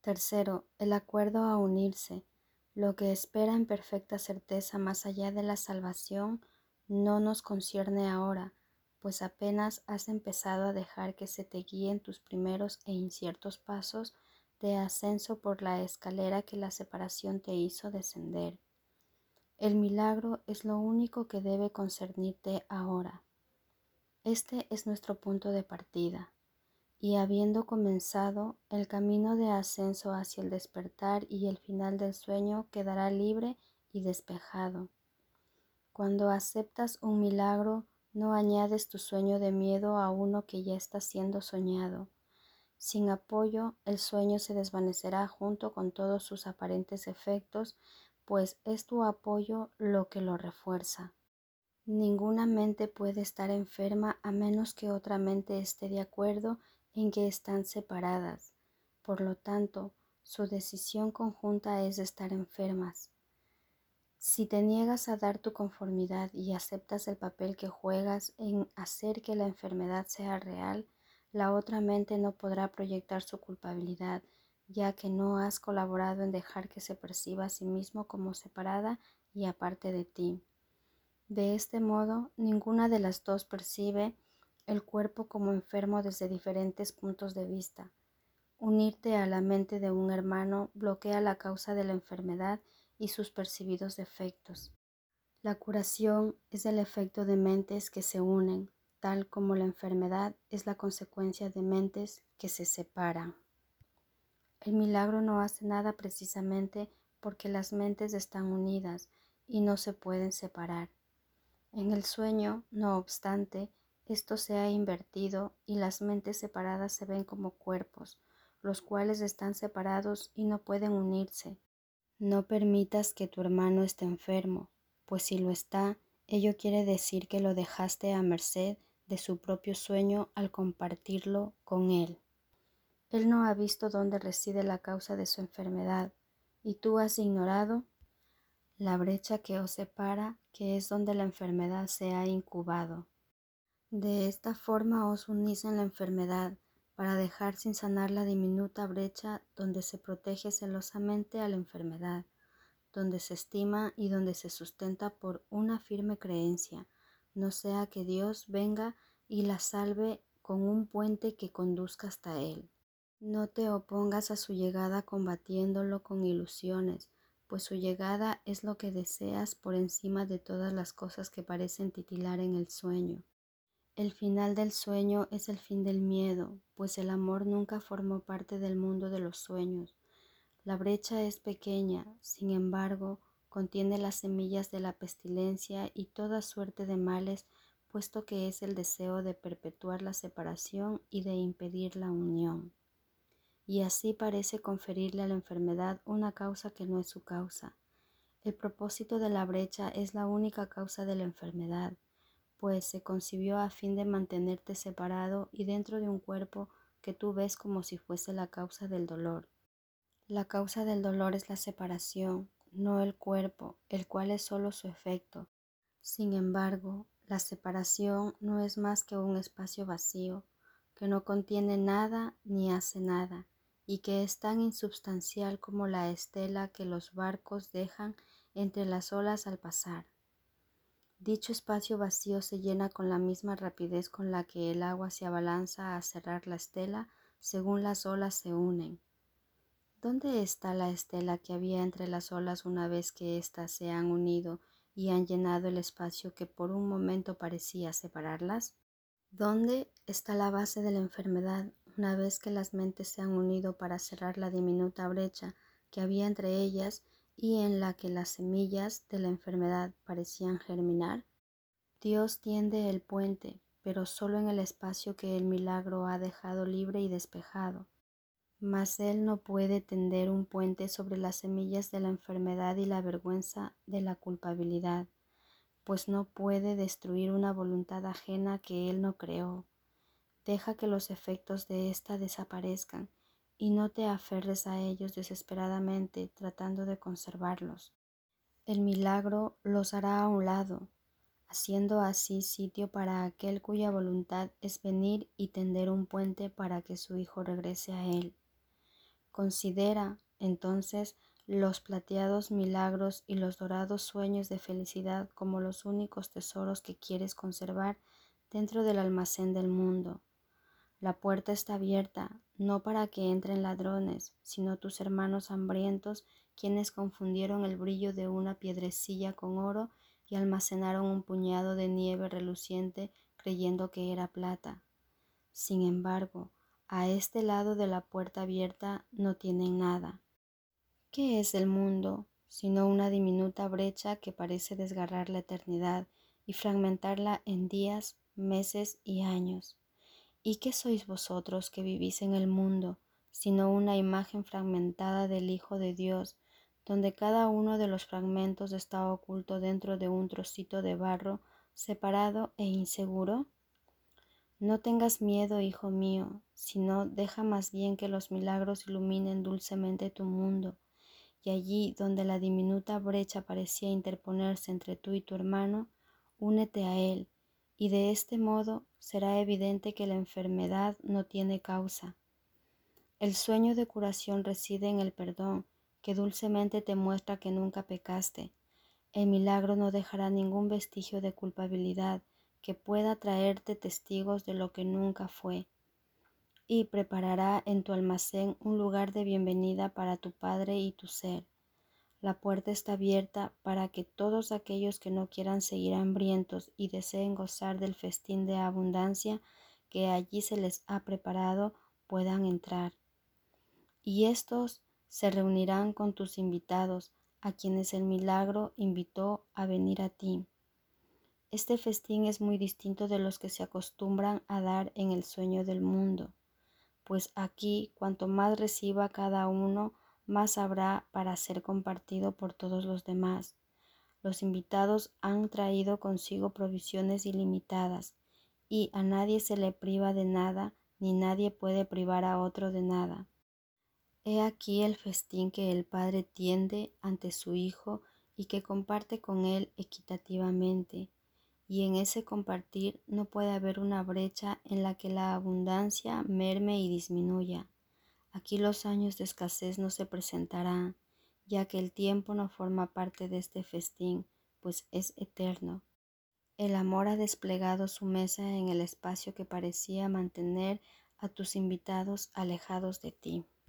Tercero, el acuerdo a unirse. Lo que espera en perfecta certeza más allá de la salvación no nos concierne ahora, pues apenas has empezado a dejar que se te guíen tus primeros e inciertos pasos de ascenso por la escalera que la separación te hizo descender. El milagro es lo único que debe concernirte ahora. Este es nuestro punto de partida, y habiendo comenzado, el camino de ascenso hacia el despertar y el final del sueño quedará libre y despejado. Cuando aceptas un milagro, no añades tu sueño de miedo a uno que ya está siendo soñado. Sin apoyo, el sueño se desvanecerá junto con todos sus aparentes efectos, pues es tu apoyo lo que lo refuerza. Ninguna mente puede estar enferma a menos que otra mente esté de acuerdo en que están separadas. Por lo tanto, su decisión conjunta es estar enfermas. Si te niegas a dar tu conformidad y aceptas el papel que juegas en hacer que la enfermedad sea real, la otra mente no podrá proyectar su culpabilidad, ya que no has colaborado en dejar que se perciba a sí mismo como separada y aparte de ti. De este modo, ninguna de las dos percibe el cuerpo como enfermo desde diferentes puntos de vista. Unirte a la mente de un hermano bloquea la causa de la enfermedad y sus percibidos defectos. La curación es el efecto de mentes que se unen, tal como la enfermedad es la consecuencia de mentes que se separan. El milagro no hace nada precisamente porque las mentes están unidas y no se pueden separar. En el sueño, no obstante, esto se ha invertido y las mentes separadas se ven como cuerpos, los cuales están separados y no pueden unirse, no permitas que tu hermano esté enfermo, pues si lo está, ello quiere decir que lo dejaste a merced de su propio sueño al compartirlo con él. Él no ha visto dónde reside la causa de su enfermedad, y tú has ignorado la brecha que os separa, que es donde la enfermedad se ha incubado. De esta forma os unís en la enfermedad, para dejar sin sanar la diminuta brecha donde se protege celosamente a la enfermedad, donde se estima y donde se sustenta por una firme creencia, no sea que Dios venga y la salve con un puente que conduzca hasta Él. No te opongas a su llegada combatiéndolo con ilusiones, pues su llegada es lo que deseas por encima de todas las cosas que parecen titilar en el sueño. El final del sueño es el fin del miedo, pues el amor nunca formó parte del mundo de los sueños. La brecha es pequeña, sin embargo, contiene las semillas de la pestilencia y toda suerte de males, puesto que es el deseo de perpetuar la separación y de impedir la unión. Y así parece conferirle a la enfermedad una causa que no es su causa. El propósito de la brecha es la única causa de la enfermedad pues se concibió a fin de mantenerte separado y dentro de un cuerpo que tú ves como si fuese la causa del dolor. La causa del dolor es la separación, no el cuerpo, el cual es solo su efecto. Sin embargo, la separación no es más que un espacio vacío, que no contiene nada ni hace nada, y que es tan insubstancial como la estela que los barcos dejan entre las olas al pasar. Dicho espacio vacío se llena con la misma rapidez con la que el agua se abalanza a cerrar la estela según las olas se unen. ¿Dónde está la estela que había entre las olas una vez que éstas se han unido y han llenado el espacio que por un momento parecía separarlas? ¿Dónde está la base de la enfermedad una vez que las mentes se han unido para cerrar la diminuta brecha que había entre ellas y en la que las semillas de la enfermedad parecían germinar? Dios tiende el puente, pero solo en el espacio que el milagro ha dejado libre y despejado. Mas Él no puede tender un puente sobre las semillas de la enfermedad y la vergüenza de la culpabilidad, pues no puede destruir una voluntad ajena que Él no creó. Deja que los efectos de ésta desaparezcan y no te aferres a ellos desesperadamente tratando de conservarlos. El milagro los hará a un lado, haciendo así sitio para aquel cuya voluntad es venir y tender un puente para que su Hijo regrese a Él. Considera, entonces, los plateados milagros y los dorados sueños de felicidad como los únicos tesoros que quieres conservar dentro del almacén del mundo. La puerta está abierta, no para que entren ladrones, sino tus hermanos hambrientos, quienes confundieron el brillo de una piedrecilla con oro y almacenaron un puñado de nieve reluciente creyendo que era plata. Sin embargo, a este lado de la puerta abierta no tienen nada. ¿Qué es el mundo sino una diminuta brecha que parece desgarrar la eternidad y fragmentarla en días, meses y años? ¿Y qué sois vosotros que vivís en el mundo sino una imagen fragmentada del Hijo de Dios, donde cada uno de los fragmentos está oculto dentro de un trocito de barro separado e inseguro? No tengas miedo, hijo mío, sino deja más bien que los milagros iluminen dulcemente tu mundo y allí donde la diminuta brecha parecía interponerse entre tú y tu hermano, únete a él, y de este modo será evidente que la enfermedad no tiene causa. El sueño de curación reside en el perdón, que dulcemente te muestra que nunca pecaste. El milagro no dejará ningún vestigio de culpabilidad que pueda traerte testigos de lo que nunca fue y preparará en tu almacén un lugar de bienvenida para tu Padre y tu ser. La puerta está abierta para que todos aquellos que no quieran seguir hambrientos y deseen gozar del festín de abundancia que allí se les ha preparado puedan entrar. Y estos se reunirán con tus invitados, a quienes el milagro invitó a venir a ti. Este festín es muy distinto de los que se acostumbran a dar en el sueño del mundo pues aquí cuanto más reciba cada uno, más habrá para ser compartido por todos los demás. Los invitados han traído consigo provisiones ilimitadas, y a nadie se le priva de nada, ni nadie puede privar a otro de nada. He aquí el festín que el Padre tiende ante su Hijo y que comparte con él equitativamente y en ese compartir no puede haber una brecha en la que la abundancia merme y disminuya. Aquí los años de escasez no se presentarán, ya que el tiempo no forma parte de este festín, pues es eterno. El amor ha desplegado su mesa en el espacio que parecía mantener a tus invitados alejados de ti.